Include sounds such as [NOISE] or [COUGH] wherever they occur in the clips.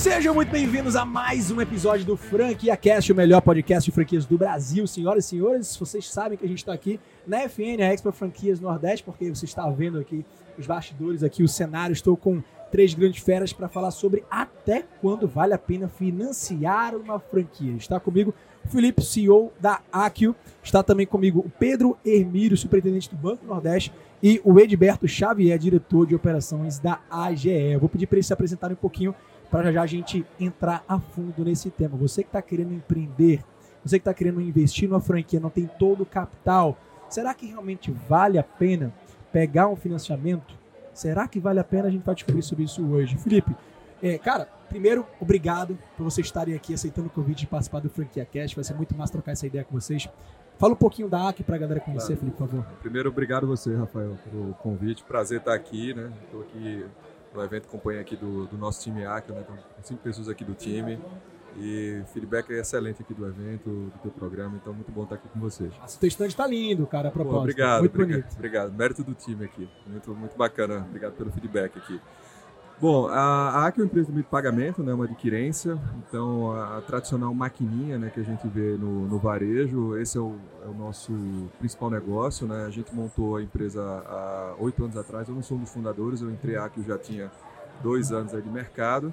Sejam muito bem-vindos a mais um episódio do Franquia Cast, o melhor podcast de franquias do Brasil. Senhoras e senhores, vocês sabem que a gente está aqui na FN, a Expo Franquias Nordeste, porque você está vendo aqui os bastidores, aqui o cenário. Estou com três grandes feras para falar sobre até quando vale a pena financiar uma franquia. Está comigo o Felipe, CEO da Aquio. Está também comigo o Pedro Hermírio, superintendente do Banco Nordeste, e o Edberto Xavier, diretor de operações da AGE. Eu vou pedir para eles se apresentarem um pouquinho para já, já a gente entrar a fundo nesse tema. Você que está querendo empreender, você que está querendo investir numa franquia, não tem todo o capital, será que realmente vale a pena pegar um financiamento? Será que vale a pena? A gente vai descobrir sobre isso hoje. Felipe, é, cara, primeiro, obrigado por vocês estarem aqui aceitando o convite de participar do Franquia Cast. Vai ser muito massa trocar essa ideia com vocês. Fala um pouquinho da AC para a galera conhecer, claro. Felipe, por favor. Primeiro, obrigado você, Rafael, pelo convite. Prazer estar aqui, né? Estou aqui no evento companhia aqui do, do nosso time ACA, né? Com cinco pessoas aqui do time. E feedback é excelente aqui do evento, do teu programa, então muito bom estar aqui com vocês. O teu stand está lindo, cara, a propósito. Pô, obrigado, muito obrigado, bonito. obrigado. Mérito do time aqui. Muito, muito bacana. Obrigado pelo feedback aqui. Bom, a ACA é uma empresa de pagamento, né, uma adquirência, então a, a, tradicional maquininha né, que a gente vê no, no varejo, esse é o, é o, nosso principal negócio. Né? A gente montou a empresa há oito anos atrás, eu não sou um dos fundadores, eu entrei a ACA já tinha dois anos aí de mercado.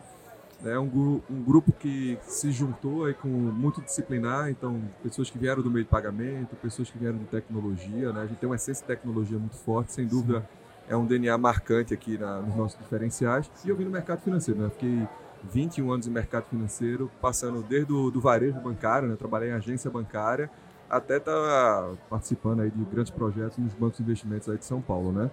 É um, um grupo que se juntou aí com muito disciplinar, então pessoas que vieram do meio de pagamento, pessoas que vieram de tecnologia, né? A gente tem uma essência de tecnologia muito forte, sem dúvida Sim. É um DNA marcante aqui na, nos nossos diferenciais. E eu vim no mercado financeiro, né? Fiquei 21 anos em mercado financeiro, passando desde o do varejo bancário, né? Trabalhei em agência bancária, até tá participando aí de grandes projetos nos bancos de investimentos aí de São Paulo, né?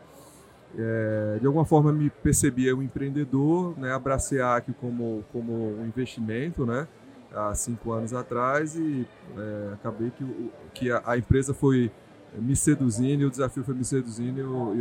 É, de alguma forma me percebia um empreendedor, né, abracei a AQ como, como um investimento, né, há cinco anos atrás e é, acabei que, que a, a, empresa foi me seduzindo, o desafio foi me seduzindo, eu,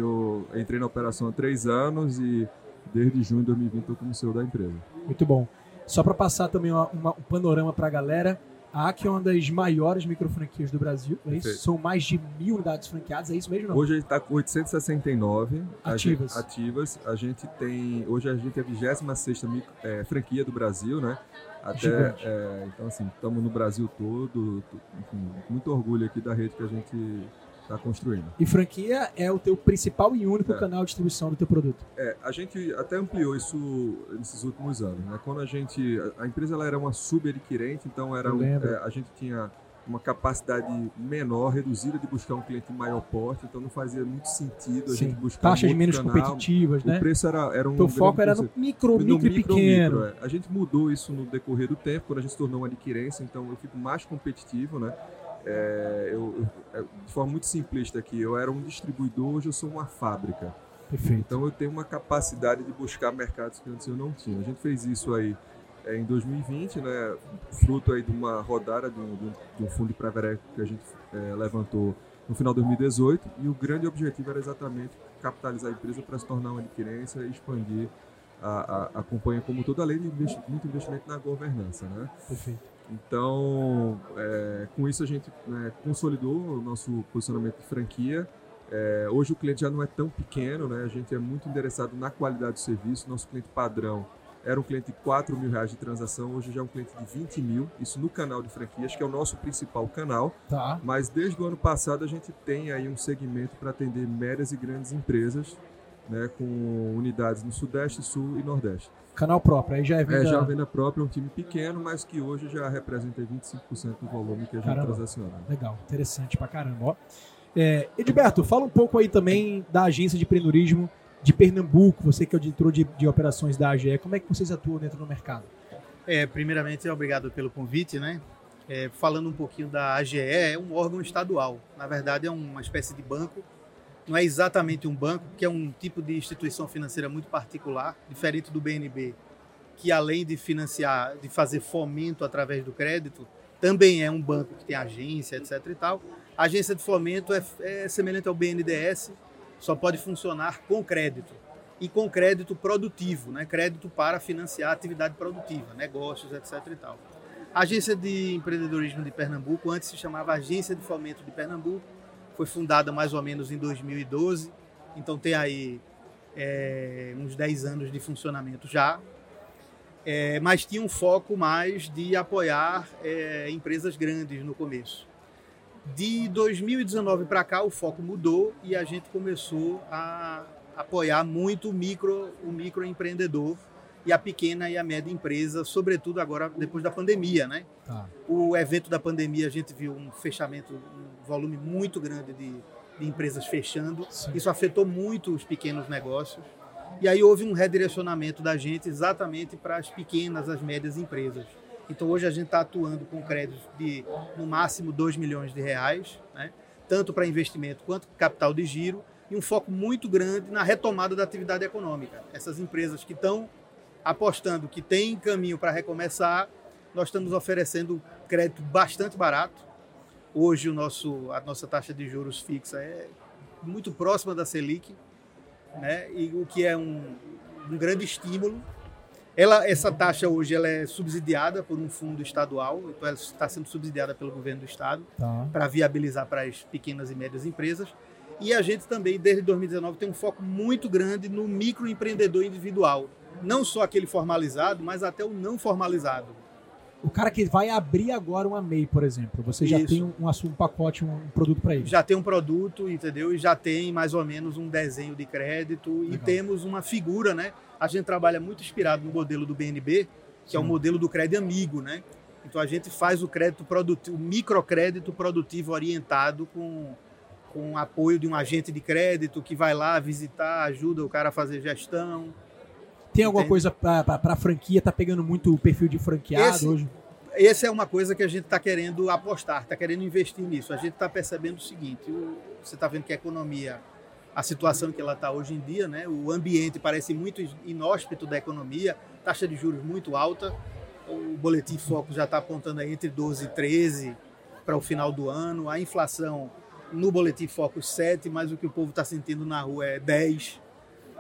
eu entrei na operação há três anos e desde junho de 2020 estou como CEO da empresa. Muito bom. Só para passar também uma, uma, um panorama para a galera, a AQ é uma das maiores microfranquias do Brasil, é isso? São mais de mil unidades franqueadas, é isso mesmo? Não? Hoje a gente está com 869 ativas. A gente, ativas. A gente tem. Hoje a gente é a 26 é, franquia do Brasil, né? Até, é, então, assim, estamos no Brasil todo. Enfim, muito orgulho aqui da rede que a gente está construindo. E franquia é o teu principal e único é. canal de distribuição do teu produto. É, a gente até ampliou isso nesses últimos anos. Né? Quando a gente, a empresa ela era uma subadquirente, então era um, é, a gente tinha uma capacidade menor, reduzida de buscar um cliente maior porte, então não fazia muito sentido a Sim. gente buscar taxas um menos canal. competitivas, né? O preço era, era um Teu foco era no micro, no micro, micro e pequeno. Micro, é. A gente mudou isso no decorrer do tempo, quando a gente se tornou uma adquirência, então eu fico mais competitivo, né? É, eu, eu, é, de forma muito simplista aqui, eu era um distribuidor, hoje eu sou uma fábrica. Perfeito. Então eu tenho uma capacidade de buscar mercados que antes eu não tinha. A gente fez isso aí é, em 2020, né, fruto aí de uma rodada de um, de um fundo de pré que a gente é, levantou no final de 2018 e o grande objetivo era exatamente capitalizar a empresa para se tornar uma adquirência e expandir a, a, a companhia como toda, além de investi muito investimento na governança. Né? Perfeito. Então, é, com isso a gente né, consolidou o nosso posicionamento de franquia. É, hoje o cliente já não é tão pequeno, né? a gente é muito interessado na qualidade do serviço. Nosso cliente padrão era um cliente de 4 mil reais de transação, hoje já é um cliente de 20 mil, isso no canal de franquias, que é o nosso principal canal. Tá. Mas desde o ano passado a gente tem aí um segmento para atender médias e grandes empresas, né, com unidades no Sudeste, Sul e Nordeste. Canal próprio, aí já é venda... É, já é venda própria, é um time pequeno, mas que hoje já representa 25% do volume que a gente caramba. transaciona. Legal, interessante pra caramba. Ó. É, Edilberto, fala um pouco aí também da agência de empreendedorismo de Pernambuco, você que é o diretor de, de operações da AGE, como é que vocês atuam dentro do mercado? É, primeiramente, obrigado pelo convite, né? É, falando um pouquinho da AGE, é um órgão estadual. Na verdade, é uma espécie de banco. Não é exatamente um banco, porque é um tipo de instituição financeira muito particular, diferente do BNB, que além de financiar, de fazer fomento através do crédito, também é um banco que tem agência, etc. e tal. A agência de fomento é, é semelhante ao BNDES, só pode funcionar com crédito e com crédito produtivo, né? crédito para financiar atividade produtiva, negócios, etc. E tal. A Agência de Empreendedorismo de Pernambuco, antes se chamava Agência de Fomento de Pernambuco, foi fundada mais ou menos em 2012, então tem aí é, uns 10 anos de funcionamento já. é, mas tinha um foco mais de apoiar é, empresas grandes no começo. De 2019 para cá, o foco mudou e a gente começou a apoiar muito o micro, o microempreendedor e a pequena e a média empresa, sobretudo agora depois da pandemia, né? Tá. O evento da pandemia a gente viu um fechamento, um volume muito grande de, de empresas fechando. Sim. Isso afetou muito os pequenos negócios. E aí houve um redirecionamento da gente exatamente para as pequenas, as médias empresas. Então hoje a gente está atuando com créditos de no máximo 2 milhões de reais, né? tanto para investimento quanto capital de giro, e um foco muito grande na retomada da atividade econômica. Essas empresas que estão apostando que tem caminho para recomeçar, nós estamos oferecendo crédito bastante barato. Hoje o nosso, a nossa taxa de juros fixa é muito próxima da Selic, né? e o que é um, um grande estímulo. Ela, essa taxa hoje ela é subsidiada por um fundo estadual, então ela está sendo subsidiada pelo governo do estado tá. para viabilizar para as pequenas e médias empresas. E a gente também, desde 2019, tem um foco muito grande no microempreendedor individual. Não só aquele formalizado, mas até o não formalizado. O cara que vai abrir agora uma MEI, por exemplo, você já Isso. tem um, um, pacote, um, produto para ele? Já tem um produto, entendeu? E já tem mais ou menos um desenho de crédito Legal. e temos uma figura, né? A gente trabalha muito inspirado no modelo do BNB, que Sim. é o modelo do crédito amigo, né? Então a gente faz o crédito produtivo, o microcrédito produtivo orientado com, com apoio de um agente de crédito que vai lá visitar, ajuda o cara a fazer gestão. Tem alguma Entende? coisa para a franquia? Tá pegando muito o perfil de franqueado esse, hoje? Essa é uma coisa que a gente está querendo apostar, está querendo investir nisso. A gente está percebendo o seguinte: o, você está vendo que a economia, a situação que ela está hoje em dia, né, o ambiente parece muito inóspito da economia, taxa de juros muito alta. O boletim Foco já está apontando aí entre 12 e 13 para o final do ano. A inflação no boletim Foco 7, mas o que o povo está sentindo na rua é 10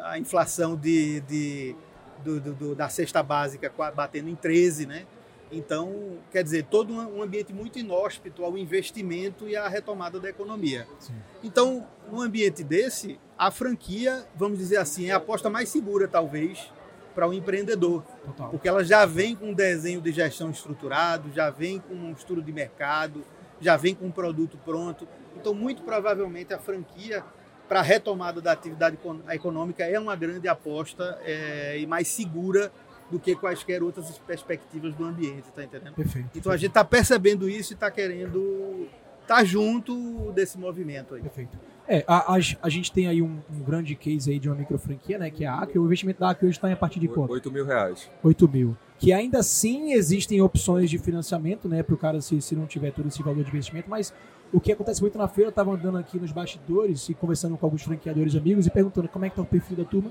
a inflação de, de do, do, da cesta básica batendo em 13, né? Então, quer dizer, todo um ambiente muito inóspito ao investimento e à retomada da economia. Sim. Então, num ambiente desse, a franquia, vamos dizer assim, é a aposta mais segura, talvez, para o um empreendedor. Total. Porque ela já vem com um desenho de gestão estruturado, já vem com um estudo de mercado, já vem com um produto pronto. Então, muito provavelmente, a franquia para a retomada da atividade econômica é uma grande aposta é, e mais segura do que quaisquer outras perspectivas do ambiente, tá entendendo? Perfeito. Então a gente está percebendo isso e está querendo estar tá junto desse movimento aí. Perfeito. É, a, a, a gente tem aí um, um, grande case aí de uma micro franquia, né, que é a Acre. O investimento da Acre hoje está em a partir de quanto? 8 mil reais. 8 mil. Que ainda assim existem opções de financiamento, né, para o cara se, se não tiver todo esse valor de investimento, mas o que acontece muito na feira, eu estava andando aqui nos bastidores e conversando com alguns franqueadores amigos e perguntando como é que está o perfil da turma.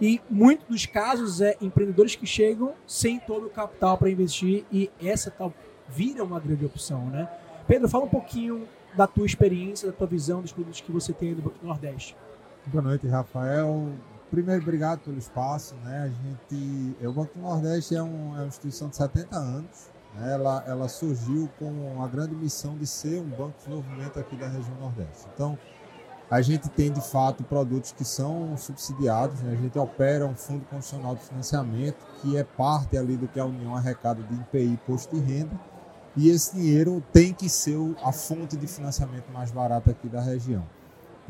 E muitos dos casos é empreendedores que chegam sem todo o capital para investir e essa tal vira uma grande opção, né? Pedro, fala um pouquinho da tua experiência, da tua visão dos produtos que você tem no Nordeste. Boa noite, Rafael. Primeiro, obrigado pelo espaço. Né? A gente, o Banco do Nordeste é, um, é uma instituição de 70 anos ela, ela surgiu com a grande missão de ser um banco de desenvolvimento aqui da região Nordeste. Então, a gente tem de fato produtos que são subsidiados, né? a gente opera um fundo constitucional de financiamento, que é parte ali do que a União arrecada de IPI posto de renda, e esse dinheiro tem que ser a fonte de financiamento mais barata aqui da região.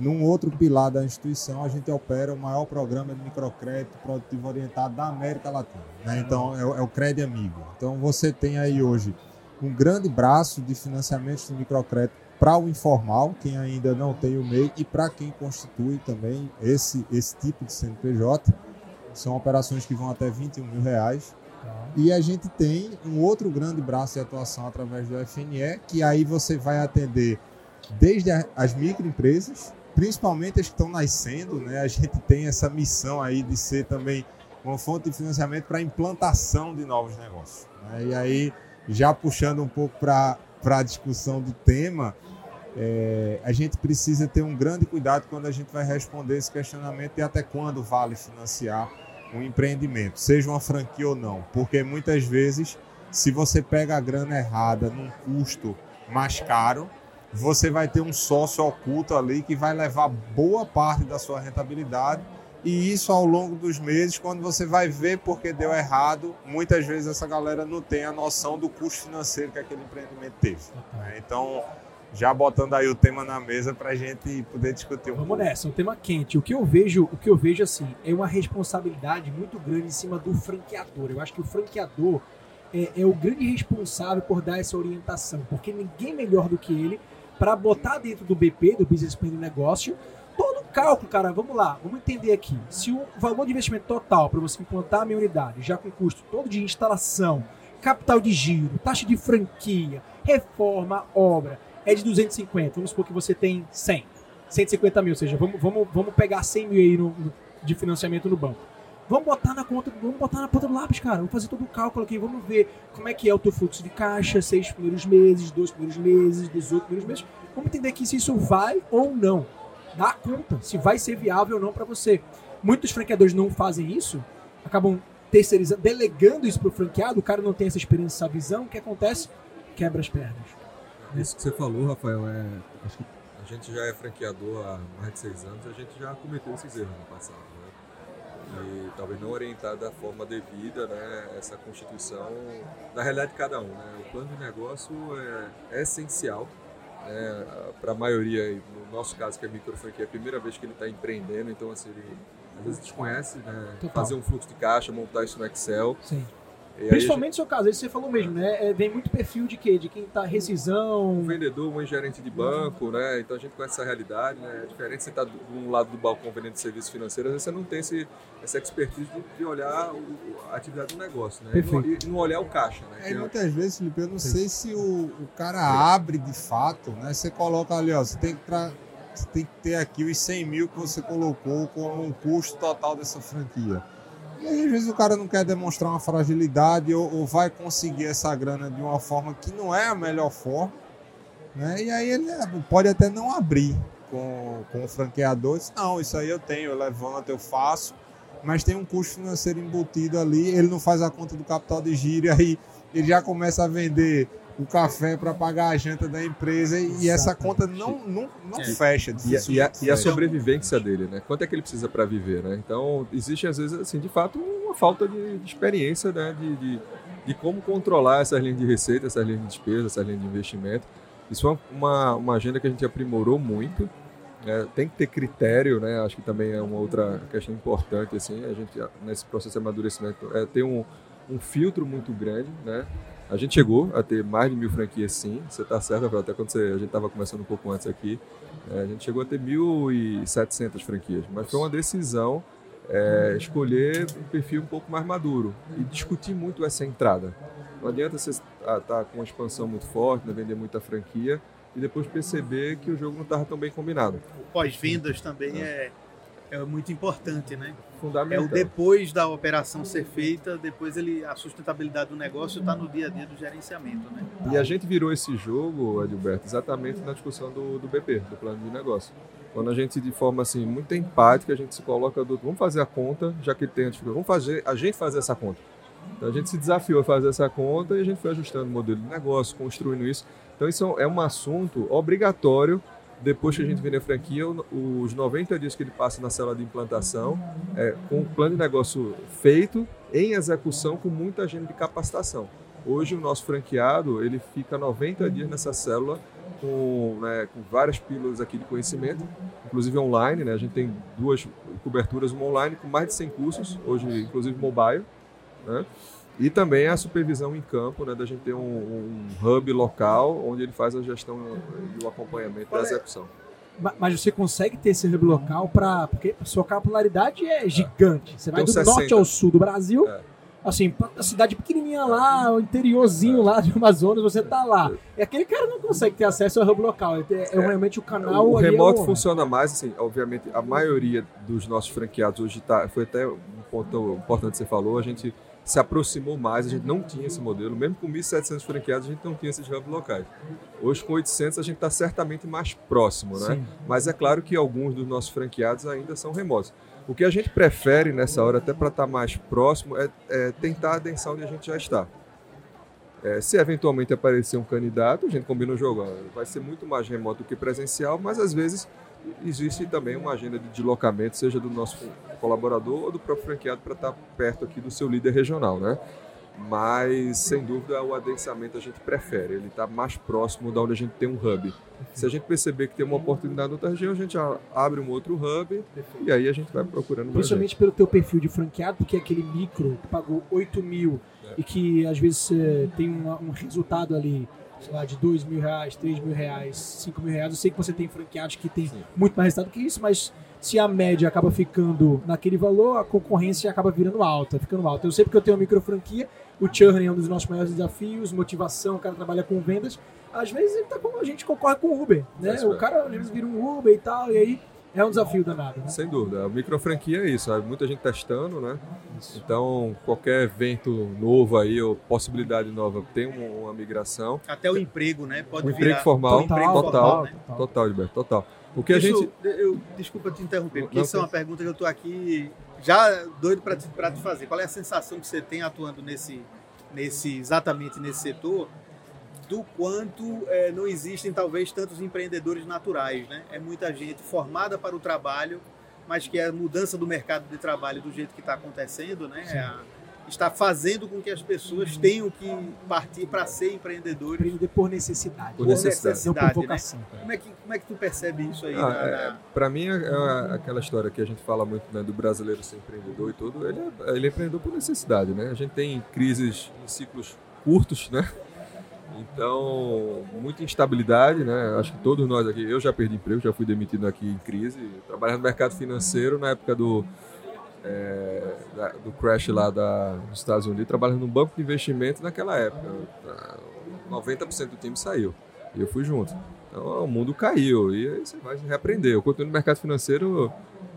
Num outro pilar da instituição, a gente opera o maior programa de microcrédito produtivo orientado da América Latina. Né? Então, é, é o Crédito Amigo. Então, você tem aí hoje um grande braço de financiamento de microcrédito para o informal, quem ainda não tem o MEI, e para quem constitui também esse, esse tipo de CNPJ. São operações que vão até 21 mil reais. E a gente tem um outro grande braço de atuação através do FNE, que aí você vai atender desde as microempresas, principalmente as que estão nascendo, né? A gente tem essa missão aí de ser também uma fonte de financiamento para a implantação de novos negócios. Né? E aí, já puxando um pouco para a discussão do tema, é, a gente precisa ter um grande cuidado quando a gente vai responder esse questionamento e até quando vale financiar um empreendimento, seja uma franquia ou não, porque muitas vezes, se você pega a grana errada num custo mais caro, você vai ter um sócio oculto ali que vai levar boa parte da sua rentabilidade E isso ao longo dos meses, quando você vai ver porque deu errado, muitas vezes essa galera não tem a noção do custo financeiro que aquele empreendimento teve. né? Então, já botando aí o tema na mesa para a gente poder discutir um Vamos pouco. nessa, é um tema quente. O que eu vejo, o que eu vejo assim, é uma responsabilidade muito grande em cima do franqueador. Eu acho que o franqueador é, é o grande responsável por dar essa orientação, porque ninguém melhor do que ele para botar dentro do BP, do Business Plan do negócio, todo o cálculo, cara. Vamos lá, vamos entender aqui. Se o valor de investimento total para você implantar a minha unidade, já com custo todo de instalação, capital de giro, taxa de franquia, reforma, obra, é de 250. Vamos supor que você tem 100. 150 mil, ou seja, vamos, vamos, vamos pegar 100 mil aí no- no- de financiamento no banco. Vamos botar na conta, vamos botar na ponta do lápis, cara. Vamos fazer todo o cálculo aqui, vamos ver como é que é o teu fluxo de caixa, seis primeiros meses, dois primeiros meses, 18 primeiros meses. Vamos entender aqui se isso vai ou não. Dá conta, se vai ser viável ou não para você. Muitos franqueadores não fazem isso, acabam terceirizando, delegando isso pro franqueado, o cara não tem essa experiência, essa visão, o que acontece? Quebra as pernas. Isso que você falou, Rafael, é. A gente já é franqueador há mais de seis anos, a gente já cometeu esses erros no passado, né? E talvez não orientar da forma devida, né? Essa constituição da realidade de cada um, né? O plano de negócio é, é essencial. Né? Para a maioria, no nosso caso que é micro franquia, é a primeira vez que ele está empreendendo, então assim, ele às vezes desconhece, né? Fazer um fluxo de caixa, montar isso no Excel. Sim. E aí Principalmente no seu caso, isso você falou mesmo, né? É, vem muito perfil de quê? De quem tá rescisão. um vendedor, um gerente de banco, né? Então a gente conhece essa realidade, né? É diferente você estar de um lado do balcão vendendo serviço financeiro, às vezes você não tem esse, essa expertise de, de olhar o- a atividade do negócio, né? E e não olhar o caixa, né? É, é- muitas vezes, Felipe, eu não sei se o, o cara abre de fato, né? Você coloca ali, ó, você tem que, tra- você tem que ter aqui os 100 mil que você colocou como um custo total dessa franquia. E às vezes o cara não quer demonstrar uma fragilidade ou, ou vai conseguir essa grana de uma forma que não é a melhor forma, né? E aí ele é, pode até não abrir com, com o franqueador. Diz, não, isso aí eu tenho, eu levanto, eu faço, mas tem um custo financeiro embutido ali, ele não faz a conta do capital de giro, e aí ele já começa a vender o café para pagar a janta da empresa e, e essa conta não, não, não É. fecha. E, a- dificilmente e a, e a sobrevivência dele, né? Quanto é que ele precisa para viver, né? Então, existe às vezes, assim, de fato, uma falta de, de experiência, né? De, de, de como controlar essas linhas de receita, essas linhas de despesa, essas linhas de investimento. Isso é uma, uma agenda que a gente aprimorou muito. né? tem que ter critério, né? Acho que também é uma outra questão importante, assim. A gente, nesse processo de amadurecimento, é ter um, um filtro muito grande, né? A gente chegou a ter mais de mil franquias, sim. Você está certo. Até quando você, a gente estava conversando um pouco antes aqui, é, a gente chegou a ter 1.700 franquias, mas foi uma decisão é, escolher um perfil um pouco mais maduro e discutir muito essa entrada. Não adianta você estar com uma expansão muito forte, né, vender muita franquia e depois perceber que o jogo não estava tão bem combinado. O pós-vendas também é, é muito importante, né? É Fundamental. o depois da operação ser feita, depois ele a sustentabilidade do negócio está no dia a dia do gerenciamento, né? E a gente virou esse jogo, Adilberto, exatamente na discussão do, do BP, do plano de negócio. Quando a gente, de forma assim, muito empática, a gente se coloca do vamos fazer a conta, já que ele tem a dificuldade, vamos fazer, a gente fazer essa conta. Então a gente se desafiou a fazer essa conta e a gente foi ajustando o modelo de negócio, construindo isso. Então isso é um assunto obrigatório depois que a gente vender a franquia, os 90 dias que ele passa na célula de implantação, é, com o plano de negócio feito, em execução, com muita agenda de capacitação. Hoje o nosso franqueado ele fica 90 dias nessa célula com, né, com várias pílulas aqui de conhecimento, inclusive online. Né? A gente tem duas coberturas, uma online com mais de 100 cursos, hoje inclusive mobile. Né? E também a supervisão em campo, né, da gente ter um, um hub local onde ele faz a gestão e o acompanhamento da é- execução. Ma- Mas você consegue ter esse hub local para. Porque sua capilaridade é gigante. Você vai Tem do uns norte 60. ao sul do Brasil. É. Assim, a cidade pequenininha lá, o interiorzinho lá de Amazonas, você tá lá. E aquele cara não consegue ter acesso ao hub local. É, é realmente o canal. o é remoto funciona mais, assim, obviamente, a maioria dos nossos franqueados hoje tá, foi até um ponto importante que você falou, a gente se aproximou mais, a gente não tinha esse modelo, mesmo com 1.700 franqueados, a gente não tinha esses hubs locais. Hoje, com 800, a gente está certamente mais próximo, né? Sim. Mas é claro que alguns dos nossos franqueados ainda são remotos. O que a gente prefere nessa hora, até para estar mais próximo, é, é tentar adensar onde a gente já está. É, se eventualmente aparecer um candidato, a gente combina o jogo. ó, Vai ser muito mais remoto do que presencial, mas às vezes existe também uma agenda de deslocamento, seja do nosso colaborador ou do próprio franqueado para estar perto aqui do seu líder regional, né? Mas, sem dúvida, o adensamento a gente prefere, ele está mais próximo da onde a gente tem um hub. Se a gente perceber que tem uma oportunidade em outra região, a gente abre um outro hub e aí a gente vai procurando Principalmente pelo teu perfil de franqueado, porque é aquele micro que pagou 8 mil é. e que às vezes tem um resultado ali sei lá, de 2 mil reais, 3 mil reais, 5 mil reais. Eu sei que você tem franqueados que tem Sim. muito mais resultado que isso, mas se a média acaba ficando naquele valor, a concorrência acaba virando alta, ficando alta. Eu sei porque eu tenho uma micro franquia, o churn é um dos nossos maiores desafios, motivação, o cara trabalha com vendas. Às vezes ele tá com, a gente concorre com o Uber, né? É o cara às vezes vira um Uber e tal, e aí é um desafio danado. Né? Sem dúvida. A micro franquia é isso, muita gente testando, né? Isso. Então, qualquer evento novo aí, ou possibilidade nova, tem uma, migração. Até o emprego, né? Pode o emprego formal, total, total, total, né? total, total, Gilberto, total. O que a gente. Eu, desculpa te interromper, porque isso é uma pergunta que eu estou aqui já doido para te, te fazer. Qual é a sensação que você tem atuando nesse, nesse exatamente nesse setor? Do quanto é, não existem talvez tantos empreendedores naturais, né? É muita gente formada para o trabalho, mas que a mudança do mercado de trabalho do jeito que está acontecendo, né? É está fazendo com que as pessoas tenham que partir para ser empreendedores. Empreender por necessidade. Por necessidade. necessidade por vocação. Né? Como, é que, como é que tu percebe isso aí? Ah, é, para mim, é, é, aquela história que a gente fala muito né, do brasileiro ser empreendedor e tudo, ele é, ele é empreendedor por necessidade, né? A gente tem crises em ciclos curtos, né? Então, muita instabilidade, né? Acho que todos nós aqui, eu já perdi emprego, já fui demitido aqui em crise. Trabalhava no mercado financeiro na época do, é, da, do crash lá da, dos Estados Unidos, trabalhando num banco de investimento naquela época. 90% do time saiu e eu fui junto. Então, o mundo caiu e aí você vai reaprender. Eu continuo no mercado financeiro,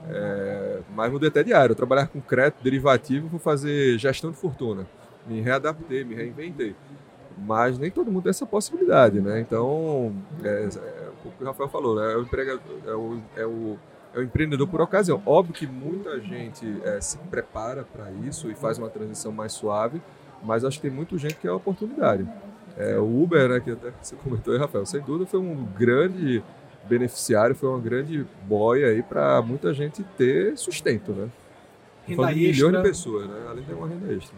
é, mas mudei até de área. Eu trabalhava com crédito derivativo, vou fazer gestão de fortuna. Me readaptei, me reinventei mas nem todo mundo tem essa possibilidade, né? Então, é, é o que o Rafael falou, né? é, o emprega, é, o, é, o, é o empreendedor por ocasião. Óbvio que muita gente é, se prepara para isso e faz uma transição mais suave, mas acho que tem muita gente que é a oportunidade. É, o Uber, né, que até você comentou aí, Rafael, sem dúvida foi um grande beneficiário, foi uma grande boia aí para muita gente ter sustento, né? Renda extra. milhões de pessoas, né? Além de uma renda extra.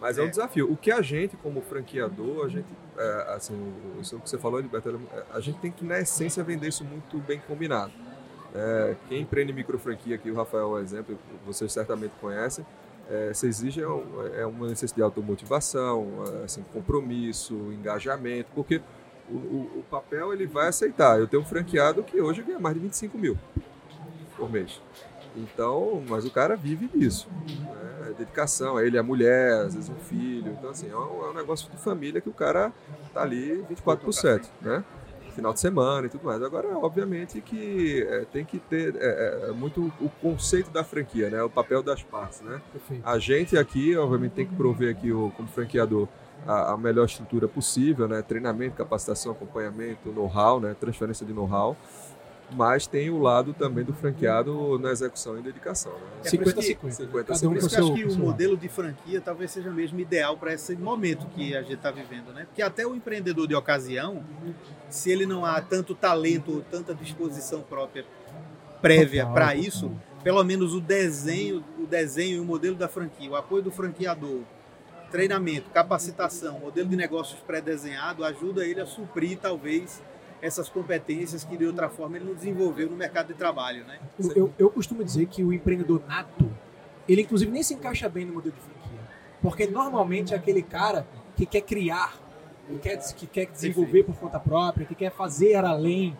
Mas é. é. um desafio. O que a gente, como franqueador, a gente, é, assim, isso é que você falou, Liberto, é, a gente tem que, na essência, vender isso muito bem combinado. É, quem empreende micro franquia, aqui o Rafael é um exemplo, vocês certamente conhecem, é, você exige é, uma necessidade de automotivação, assim, compromisso, engajamento, porque o, o, o, papel ele vai aceitar. Eu tenho um franqueado que hoje ganha mais de 25 mil por mês. Então, mas o cara vive disso. Né? É dedicação, é ele, a mulher, às vezes um filho. Então, assim, é um, é um negócio de família que o cara tá ali 24 por 7, né? Final de semana e tudo mais. Agora, obviamente que é, tem que ter é, é, é muito o conceito da franquia, né? O papel das partes, né? A gente aqui, obviamente, tem que prover aqui, o, como franqueador, a, a melhor estrutura possível, né? Treinamento, capacitação, acompanhamento, know-how, né? Transferência de know-how mas tem o lado também do franqueado na execução e dedicação. Né? É 50 50. 50 50. Um acho que o modelo de franquia talvez seja mesmo ideal para esse momento que a gente está vivendo, né? Porque até o empreendedor de ocasião, se ele não há tanto talento, tanta disposição própria prévia para isso, pelo menos o desenho, o desenho e o modelo da franquia, o apoio do franqueador, treinamento, capacitação, modelo de negócios pré-desenhado ajuda ele a suprir talvez essas competências que de outra forma ele não desenvolveu no mercado de trabalho, né? Eu, eu, eu costumo dizer que o empreendedor nato, ele inclusive nem se encaixa bem no modelo de franquia, porque normalmente é aquele cara que quer criar, que quer, que quer desenvolver por conta própria, que quer fazer além.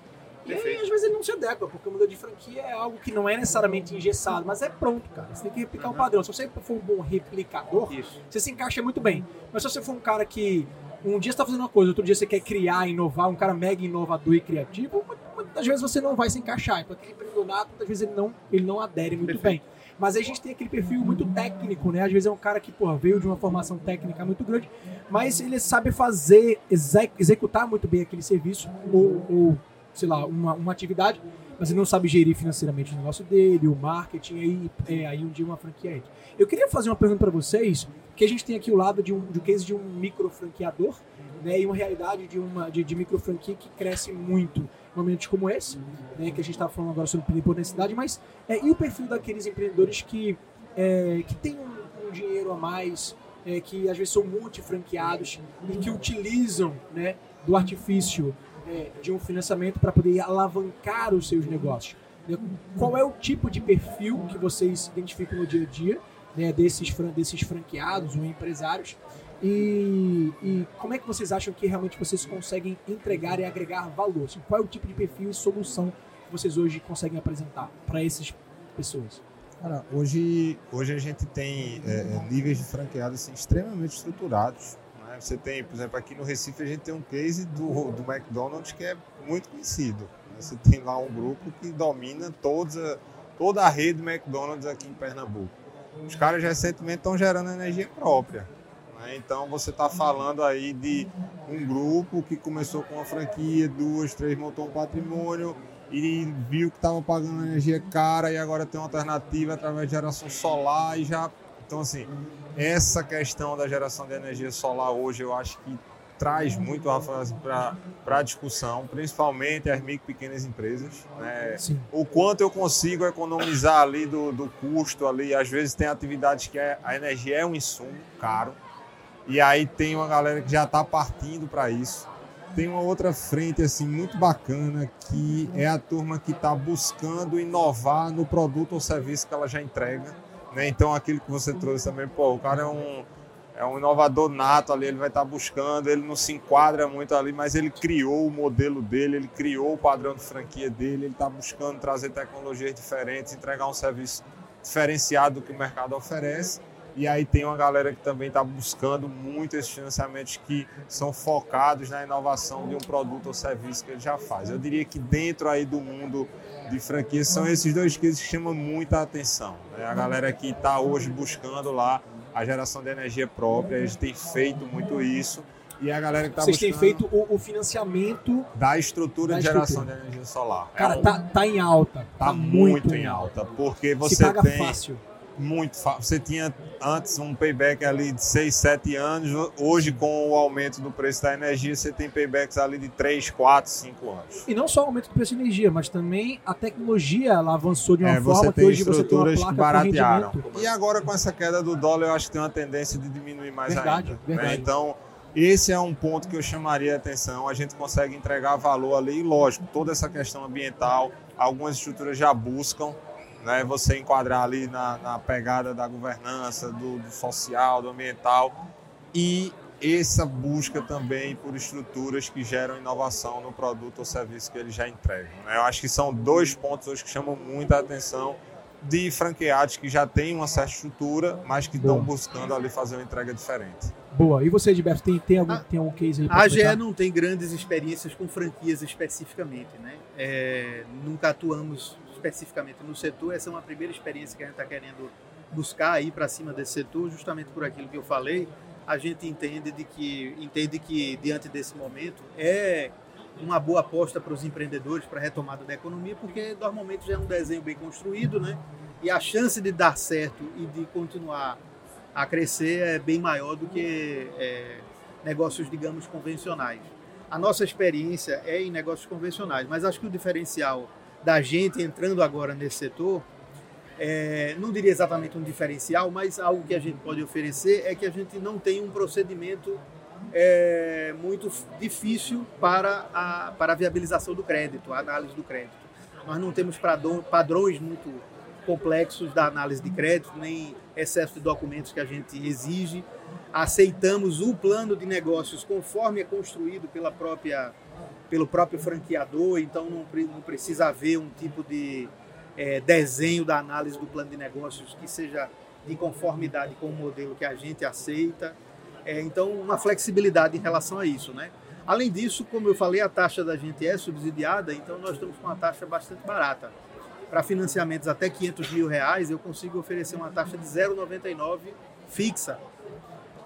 E aí, às vezes ele não se adequa, porque o modelo de franquia é algo que não é necessariamente engessado, mas é pronto, cara. Você tem que replicar o uhum. um padrão. Se você for um bom replicador, Isso. você se encaixa muito bem. Mas se você for um cara que um dia você está fazendo uma coisa, outro dia você quer criar, inovar, um cara mega inovador e criativo, muitas vezes você não vai se encaixar. Então, aquele empreendedor nato, muitas vezes ele não, ele não adere muito Perfeito. bem. Mas aí a gente tem aquele perfil muito técnico, né? Às vezes é um cara que porra, veio de uma formação técnica muito grande, mas ele sabe fazer, executar muito bem aquele serviço ou, ou sei lá, uma, uma atividade, mas ele não sabe gerir financeiramente o negócio dele, o marketing, aí, é, aí um dia uma franquia entra. Eu queria fazer uma pergunta para vocês, que a gente tem aqui o lado de um, de um case de um micro franqueador, né, e uma realidade de uma de, de micro franquia que cresce muito. momentos como esse, né, que a gente está falando agora sobre necessidade, mas é, e o perfil daqueles empreendedores que, é, que têm um, um, dinheiro a mais, é, que às vezes são multifranqueados e que utilizam né, do artifício é, de um financiamento para poder alavancar os seus negócios. Né? Qual é o tipo de perfil que vocês identificam no dia a dia né, desses, desses franqueados ou empresários e, e, como é que vocês acham que realmente vocês conseguem entregar e agregar valor? Assim, qual é o tipo de perfil e solução que vocês hoje conseguem apresentar para essas pessoas? Cara, hoje, hoje a gente tem é, é, níveis de franqueados assim, extremamente estruturados. Você tem, por exemplo, aqui no Recife a gente tem um case do, do McDonald's que é muito conhecido. Né? Você tem lá um grupo que domina toda, toda a rede McDonald's aqui em Pernambuco. Os caras recentemente estão gerando energia própria. Né? Então você está falando aí de um grupo que começou com uma franquia, duas, três montou um patrimônio e viu que estava pagando energia cara e agora tem uma alternativa através de geração solar e já. Então, assim, essa questão da geração de energia solar hoje eu acho que traz muito para a discussão, principalmente as micro e pequenas empresas. Né? O quanto eu consigo economizar ali do, do custo ali. Às vezes tem atividades que é, a energia é um insumo caro. E aí tem uma galera que já está partindo para isso. Tem uma outra frente assim muito bacana que é a turma que está buscando inovar no produto ou serviço que ela já entrega. Né? Então aquilo que você trouxe também, pô, o cara é um é um inovador nato ali, ele vai estar tá buscando, ele não se enquadra muito ali, mas ele criou o modelo dele, ele criou o padrão de franquia dele, ele está buscando trazer tecnologias diferentes, entregar um serviço diferenciado do que o mercado oferece. E aí tem uma galera que também está buscando muito esses financiamentos que são focados na inovação de um produto ou serviço que ele já faz. Eu diria que dentro aí do mundo de franquias são esses dois cases que chamam muita atenção. Né? A galera que está hoje buscando lá a geração de energia própria, gente tem feito muito isso. E a galera que está Vocês têm feito o, o, financiamento da estrutura da de geração de energia solar. Cara, é um... tá, tá em alta. Tá, tá muito, muito, em alta, porque você Se paga tem fácil muito fácil. Você tinha antes um payback ali de 6, 7 anos. Hoje, com o aumento do preço da energia, você tem paybacks ali de 3, 4, 5 anos. E não só o aumento do preço da energia, mas também a tecnologia ela avançou de uma é, forma que hoje você tem uma placa que baratearam. E agora, com essa queda do dólar, eu acho que tem uma tendência de diminuir mais verdade, ainda. Né? Verdade. Né? Então, esse é um ponto que eu chamaria a atenção. A gente consegue entregar valor ali, e lógico, toda essa questão ambiental, algumas estruturas já buscam, né, você enquadrar ali na, na pegada da governança, do, do, social, do ambiental e essa busca também por estruturas que geram inovação no produto ou serviço que eles já entregam. Né? Eu acho que são dois pontos hoje que chamam muita atenção de franqueados que já têm uma certa estrutura, mas que estão buscando ali fazer uma entrega diferente. Boa. E você, Gilberto, tem, tem, algum, a, tem algum case aí A AGE não tem grandes experiências com franquias especificamente, né? É, nunca atuamos especificamente no setor, essa é uma primeira experiência que a gente está querendo buscar ir para cima desse setor, justamente por aquilo que eu falei. A gente entende de que entende que diante desse momento é uma boa aposta para os empreendedores para a retomada da economia, porque normalmente já é um desenho bem construído, né? E a chance de dar certo e de continuar a crescer é bem maior do que é, negócios, digamos, convencionais. A nossa experiência é em negócios convencionais, mas acho que o diferencial da gente entrando agora nesse setor, é, não diria exatamente um diferencial, mas algo que a gente pode oferecer é que a gente não tem um procedimento é, muito difícil para a, para a viabilização do crédito, a análise do crédito. Nós não temos padrões muito complexos da análise de crédito, nem excesso de documentos que a gente exige. Aceitamos o plano de negócios conforme é construído pela própria pelo próprio franqueador, então não, não precisa haver um tipo de é, desenho da análise do plano de negócios que seja de conformidade com o modelo que a gente aceita. É, então, uma flexibilidade em relação a isso, né? Além disso, como eu falei, a taxa da gente é subsidiada, então nós estamos com uma taxa bastante barata. Para financiamentos até 500 mil reais, eu consigo oferecer uma taxa de 0,99 fixa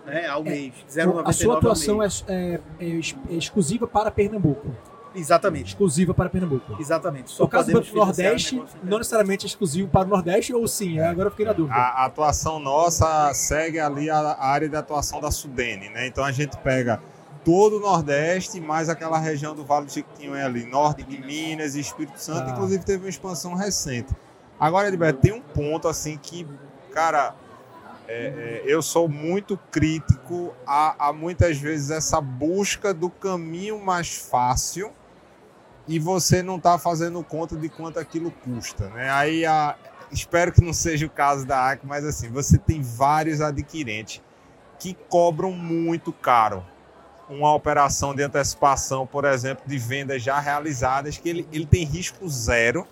né, ao é, mês. 0,99 A sua atuação é, é, é, exclusiva para Pernambuco. Exatamente. Exclusiva para Pernambuco. Exatamente. Só o caso do Nordeste, não necessariamente exclusivo para o Nordeste, ou sim? É. Agora eu fiquei na dúvida. A, a atuação nossa segue ali a, a, área de atuação da Sudene, né? Então a gente pega todo o Nordeste, mais aquela região do Vale do Chiquitinho ali, norte de Minas e Espírito Santo, Ah. inclusive teve uma expansão recente. Agora, Edberto, tem um ponto assim que, cara, é, é, eu sou muito crítico a, a muitas vezes essa busca do caminho mais fácil e você não está fazendo conta de quanto aquilo custa, né? Aí a, espero que não seja o caso da AC, mas assim, você tem vários adquirentes que cobram muito caro uma operação de antecipação, por exemplo, de vendas já realizadas, que ele, ele tem risco zero,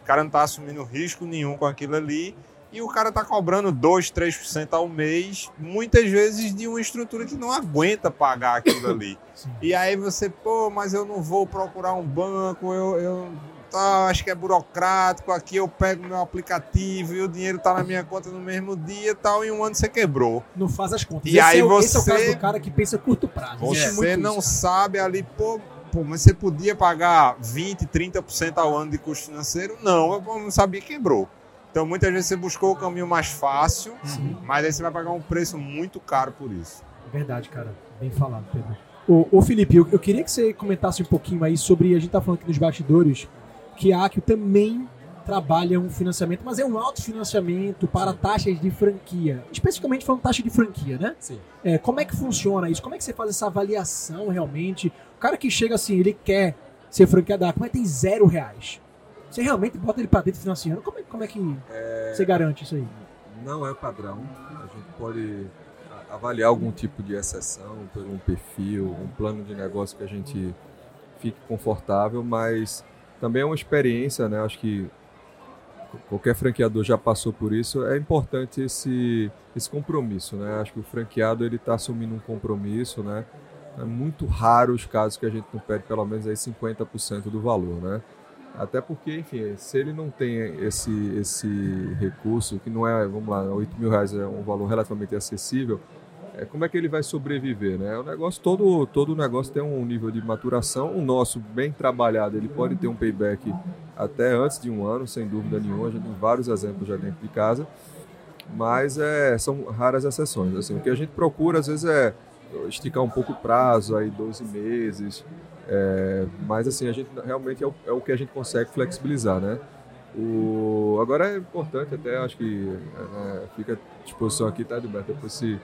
o cara não está assumindo risco nenhum com aquilo ali, e o cara está cobrando 2, 3% ao mês, muitas vezes de uma estrutura que não aguenta pagar aquilo [LAUGHS] ali. Sim. E aí você, pô, mas eu não vou procurar um banco, eu, eu tá, acho que é burocrático, aqui eu pego meu aplicativo e o dinheiro tá na minha conta no mesmo dia tal, e um ano você quebrou. Não faz as contas. E esse aí é, o- esse é o você- caso do cara que pensa curto prazo. Você muito não isso, sabe ali, pô, pô, mas você podia pagar 20, 30% ao ano de custo financeiro? Não, eu não sabia quebrou. Então muitas vezes você buscou o caminho mais fácil, Sim. mas aí você vai pagar um preço muito caro por isso. Verdade, cara. Bem falado, Pedro. Ô, ô Felipe, eu, eu queria que você comentasse um pouquinho aí sobre. A gente tá falando aqui nos bastidores que a Accio também trabalha um financiamento, mas é um autofinanciamento para taxas de franquia. Especificamente falando taxa de franquia, né? Sim. É, como é que funciona isso? Como é que você faz essa avaliação realmente? O cara que chega assim, ele quer ser franqueado, mas tem zero reais. Você realmente bota ele para dentro financiando? Como é, como é que você garante isso aí? Não é padrão. A gente pode avaliar algum tipo de exceção por um perfil, um plano de negócio que a gente fique confortável, mas também é uma experiência, né? Acho que qualquer franqueador já passou por isso. É importante esse esse compromisso, né? Acho que o franqueado ele está assumindo um compromisso, né? É muito raro os casos que a gente não perde pelo menos aí 50% do valor, né? Até porque, enfim, se ele não tem esse, esse recurso, que não é, vamos lá, 8 mil reais é um valor relativamente acessível, é, como é que ele vai sobreviver, né? O negócio, todo, todo negócio tem um nível de maturação. O nosso, bem trabalhado, ele pode ter um payback até antes de um ano, sem dúvida nenhuma. Gente tem vários exemplos já dentro de casa. Mas é, são raras exceções. Assim, o que a gente procura, às vezes, é esticar um pouco o prazo, aí 12 meses, é, mas assim, a gente realmente é o, é o que a gente consegue flexibilizar, né? O, agora é importante até, acho que é, fica à disposição aqui, tá, Edilberto? Depois se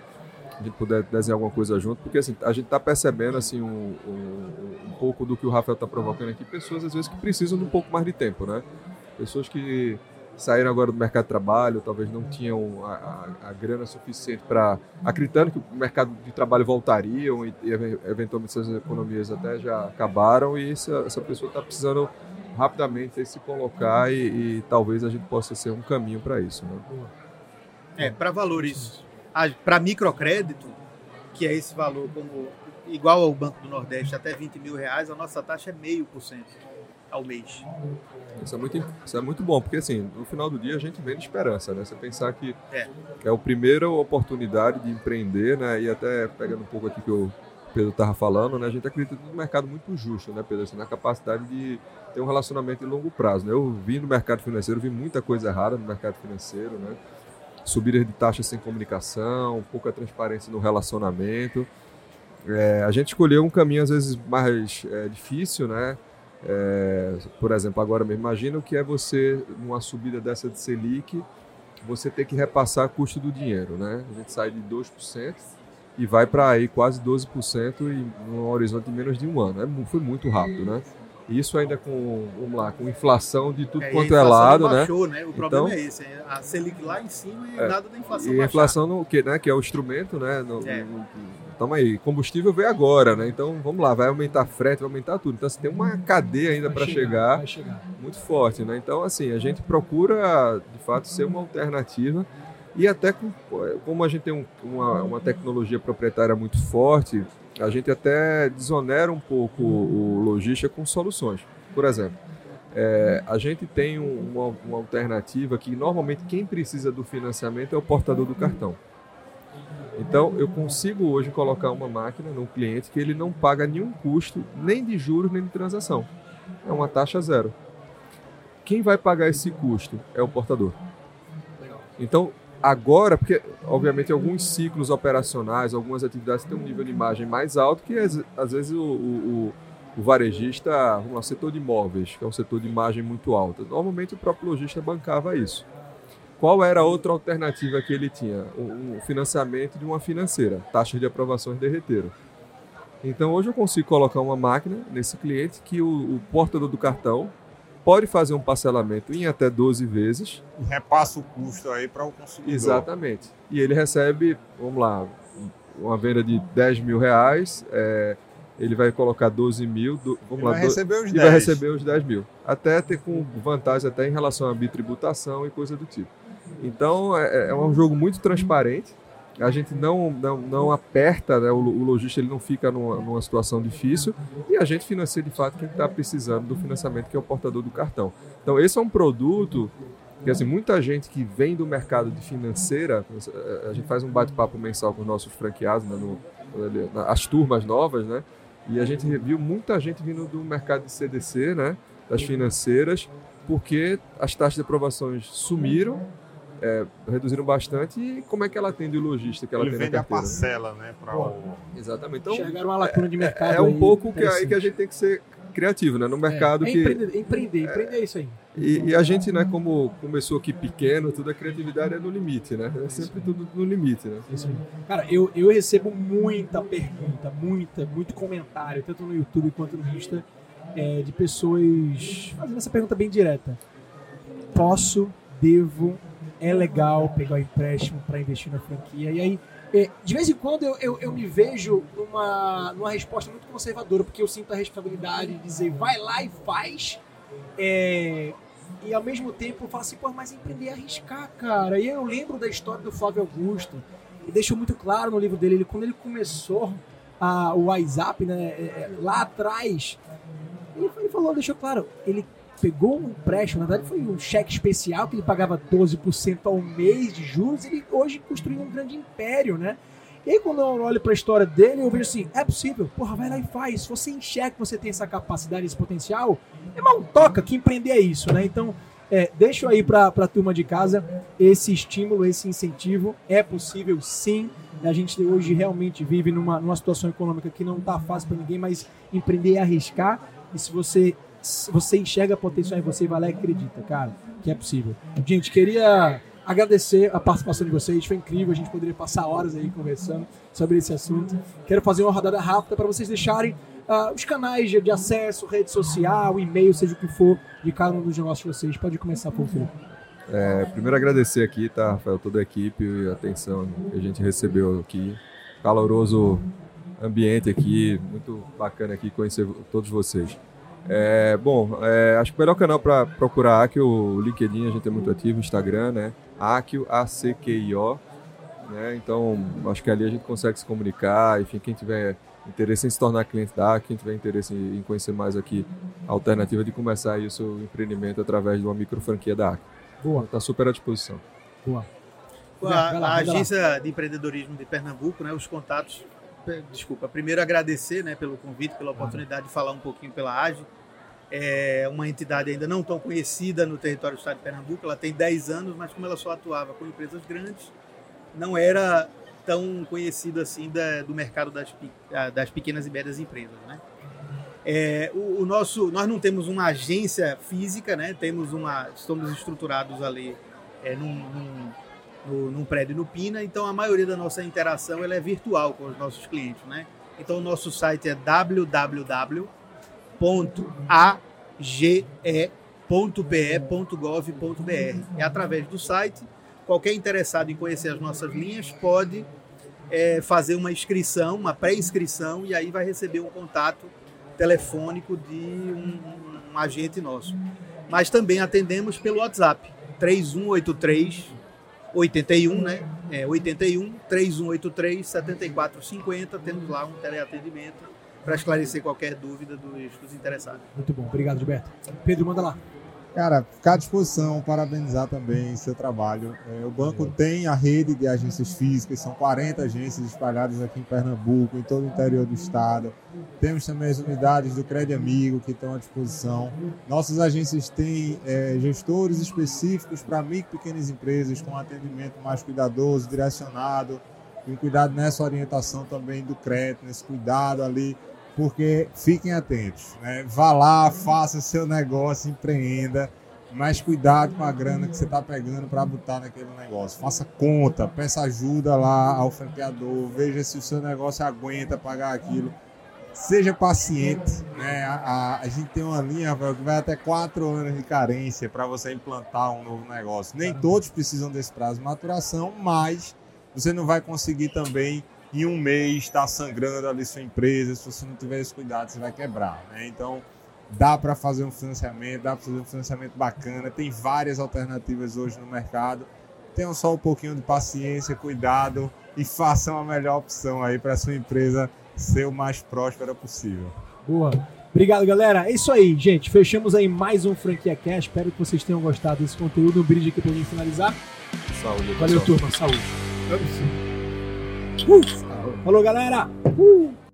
a gente puder desenhar alguma coisa junto, porque assim, a gente está percebendo assim, um, um, um pouco do que o Rafael está provocando aqui, pessoas às vezes que precisam de um pouco mais de tempo, né? Pessoas que saíram agora do mercado de trabalho, talvez não tinham a, a, a grana suficiente para. acreditando que o mercado de trabalho voltariam e, e eventualmente essas economias até já acabaram, e essa, essa pessoa está precisando rapidamente se colocar e, e, talvez a gente possa ser um caminho para isso. Né? É, para valores, para microcrédito, que é esse valor como igual ao Banco do Nordeste, até 20 mil reais, a nossa taxa é meio por cento ao mês. Isso é, muito, isso é muito bom, porque assim, no final do dia a gente vende esperança, né? Você pensar que é, é a primeira oportunidade de empreender, né? E até pegando um pouco aqui que o Pedro estava falando, né? A gente acredita num mercado muito justo, né, Pedro? Assim, na capacidade de ter um relacionamento de longo prazo, né? Eu vi no mercado financeiro, vi muita coisa errada no mercado financeiro, né? Subida de taxas sem comunicação, pouca transparência no relacionamento. É, a gente escolheu um caminho às vezes mais é, difícil, né? É, por exemplo, agora mesmo, imagina o que é você, numa subida dessa de Selic, você ter que repassar custo do dinheiro, né? A gente sai de 2% e vai para aí quase 12% em um horizonte de menos de um ano. É, foi muito rápido, né? Isso ainda com, vamos lá, com inflação de tudo é, quanto é lado, baixou, né? né? O problema é esse, a Selic lá em cima e É, nada da inflação E a inflação, no, que, né, que é o instrumento, né? No, É. no, Tamo aí, combustível veio agora, né? Então vamos lá, vai aumentar frete, vai aumentar tudo. Então você tem uma cadeia ainda para chegar, chegar, chegar. muito forte, né? Então assim, a gente procura de fato ser uma alternativa e até com, como a gente tem um, uma, uma tecnologia proprietária muito forte, a gente até desonera um pouco o logística com soluções. Por exemplo, é, a gente tem um- uma, uma alternativa que normalmente quem precisa do financiamento é o portador do cartão. Então, eu consigo hoje colocar uma máquina no cliente que ele não paga nenhum custo, nem de juros, nem de transação. É uma taxa zero. Quem vai pagar esse custo é o portador. Então, agora, porque obviamente alguns ciclos operacionais, algumas atividades têm um nível de imagem mais alto que às, vezes o, o, o varejista, vamos lá, setor de imóveis, que é um setor de imagem muito alta. Normalmente o próprio lojista bancava isso. Qual era a outra alternativa que ele tinha? O, financiamento de uma financeira. Taxas de aprovações derreteram. Então hoje eu consigo colocar uma máquina nesse cliente que o, o portador do cartão pode fazer um parcelamento em até 12 vezes. E repassa o custo aí para o consumidor. Exatamente. E ele recebe, vamos lá, uma venda de 10 mil reais, é, ele vai colocar 12 mil, do, vamos ele lá, vai receber os 10. e vai receber os 10 mil. Até ter com vantagem até em relação à bitributação e coisa do tipo. Então é, é um jogo muito transparente a gente não, não, não aperta, né? o, o lojista ele não fica numa, numa situação difícil e a gente financia de fato quem está precisando do financiamento, que é o portador do cartão. Então, esse é um produto que assim, muita gente que vem do mercado de financeira, a gente faz um bate-papo mensal com os nossos franqueados, né, no, as turmas novas, né? E a gente viu muita gente vindo do mercado de CDC, né? Das financeiras, porque as taxas de aprovações sumiram é, reduziram bastante e como é que ela atende o lojista que ela Ele tem vende na a carteira. parcela, né? Pra o... Exatamente. Então, Chegaram uma lacuna de mercado. é um aí, pouco que, aí que a gente tem que ser criativo, né? No mercado é, é que... Empreender, empreender, empreender é isso aí. E, e, a gente, né, como começou aqui pequeno, tudo a criatividade é no limite, né? É sempre tudo no limite, né? Isso aí. Cara, eu, eu recebo muita pergunta, muita, muito comentário, tanto no YouTube quanto no Insta, é, de pessoas fazendo essa pergunta bem direta. Posso, devo, é legal pegar o empréstimo para investir na franquia? E aí, é, de vez em quando eu, eu, eu, me vejo numa, numa resposta muito conservadora, porque eu sinto a responsabilidade de dizer, vai lá e faz. É, e ao mesmo tempo eu falo assim, pô, mas empreender é arriscar, cara. E eu lembro da história do Flávio Augusto, e deixou muito claro no livro dele, ele, quando ele começou a, o WhatsApp, né, é, é, lá atrás, ele, ele falou, deixou claro, ele pegou um empréstimo, na verdade foi um cheque especial que ele pagava 12% ao mês de juros, ele hoje construiu um grande império, né? E aí quando eu olho para a história dele, eu vejo assim, é possível, porra, vai lá e faz. Se você enxerga que você tem essa capacidade, esse potencial, é mal toca que empreender é isso, né? Então, é, deixo aí para a turma de casa esse estímulo, esse incentivo. É possível sim. A gente hoje realmente vive numa, numa situação econômica que não está fácil para ninguém, mas empreender é arriscar. E se você você enxerga potencial em você e vai lá e acredita, cara, que é possível. Gente, queria agradecer a participação de vocês, foi incrível, a gente poderia passar horas aí conversando sobre esse assunto. Quero fazer uma rodada rápida para vocês deixarem uh, os canais de, acesso, rede social, e-mail, seja o que for, de cada um dos negócios de vocês. Pode começar, por favor. É, primeiro agradecer aqui, tá, Rafael, toda a equipe e a atenção que a gente recebeu aqui. Caloroso ambiente aqui, muito bacana aqui conhecer todos vocês. É, bom, é, acho que o melhor canal para procurar Akio, o LinkedIn, a gente é muito ativo, Instagram, né? Akio, A-C-Q-I-O. Né? Então, acho que ali a gente consegue se comunicar. Enfim, quem tiver interesse em se tornar cliente da Akio, quem tiver interesse em conhecer mais aqui a alternativa de começar aí o seu empreendimento através de uma micro franquia da Akio. Boa. Está super à disposição. Boa. A, a agência de empreendedorismo de Pernambuco, né, os contatos desculpa, primeiro agradecer né, pelo convite, pela oportunidade de falar um pouquinho pela AGE. É uma entidade ainda não tão conhecida no território do estado de Pernambuco, ela tem 10 anos, mas como ela só atuava com empresas grandes, não era tão conhecida assim da, do mercado das, das pequenas e médias empresas. Né? É, o, o, nosso, nós não temos uma agência física, né? temos uma, estamos estruturados ali é, num, num no, num prédio no Pina, então a maioria da nossa interação ela é virtual com os nossos clientes, né? Então o nosso site é www.age.pe.gov.br. É através do site, qualquer interessado em conhecer as nossas linhas pode é, fazer uma inscrição, uma pré-inscrição, e aí vai receber um contato telefônico de um, um agente nosso. Mas também atendemos pelo WhatsApp, 3183 81, né? É, 81 3183 7450. Temos lá um teleatendimento para esclarecer qualquer dúvida dos, dos, interessados. Muito bom, obrigado, Gilberto. Pedro, manda lá. Cara, ficar à disposição, parabenizar também seu trabalho. É, o banco tem a rede de agências físicas, são 40 agências espalhadas aqui em Pernambuco, em todo o interior do estado. Temos também as unidades do Crédito Amigo que estão à disposição. Nossas agências têm é, gestores específicos para micro e pequenas empresas, com atendimento mais cuidadoso, direcionado, com cuidado nessa orientação também do crédito, nesse cuidado ali porque fiquem atentos. Né? Vá lá, faça seu negócio, empreenda, mas cuidado com a grana que você está pegando para botar naquele negócio. Faça conta, peça ajuda lá ao franqueador, veja se o seu negócio aguenta pagar aquilo. Seja paciente, né? A, a, a gente tem uma linha que vai até quatro anos de carência para você implantar um novo negócio. Nem todos precisam desse prazo de maturação, mas você não vai conseguir também em um mês está sangrando ali sua empresa, se você não tiver esse cuidado, você vai quebrar. Né? Então, dá para fazer um financiamento, dá para fazer um financiamento bacana, tem várias alternativas hoje no mercado. Tenham só um pouquinho de paciência, cuidado e façam a melhor opção aí para sua empresa ser o mais próspera possível. Boa. Obrigado, galera. É isso aí, gente. Fechamos aí mais um Franquia Cash. Espero que vocês tenham gostado desse conteúdo. Um brinde aqui para gente finalizar. Saúde, Valeu, pessoal. turma. Saúde. Uh! Falou, galera! Uh!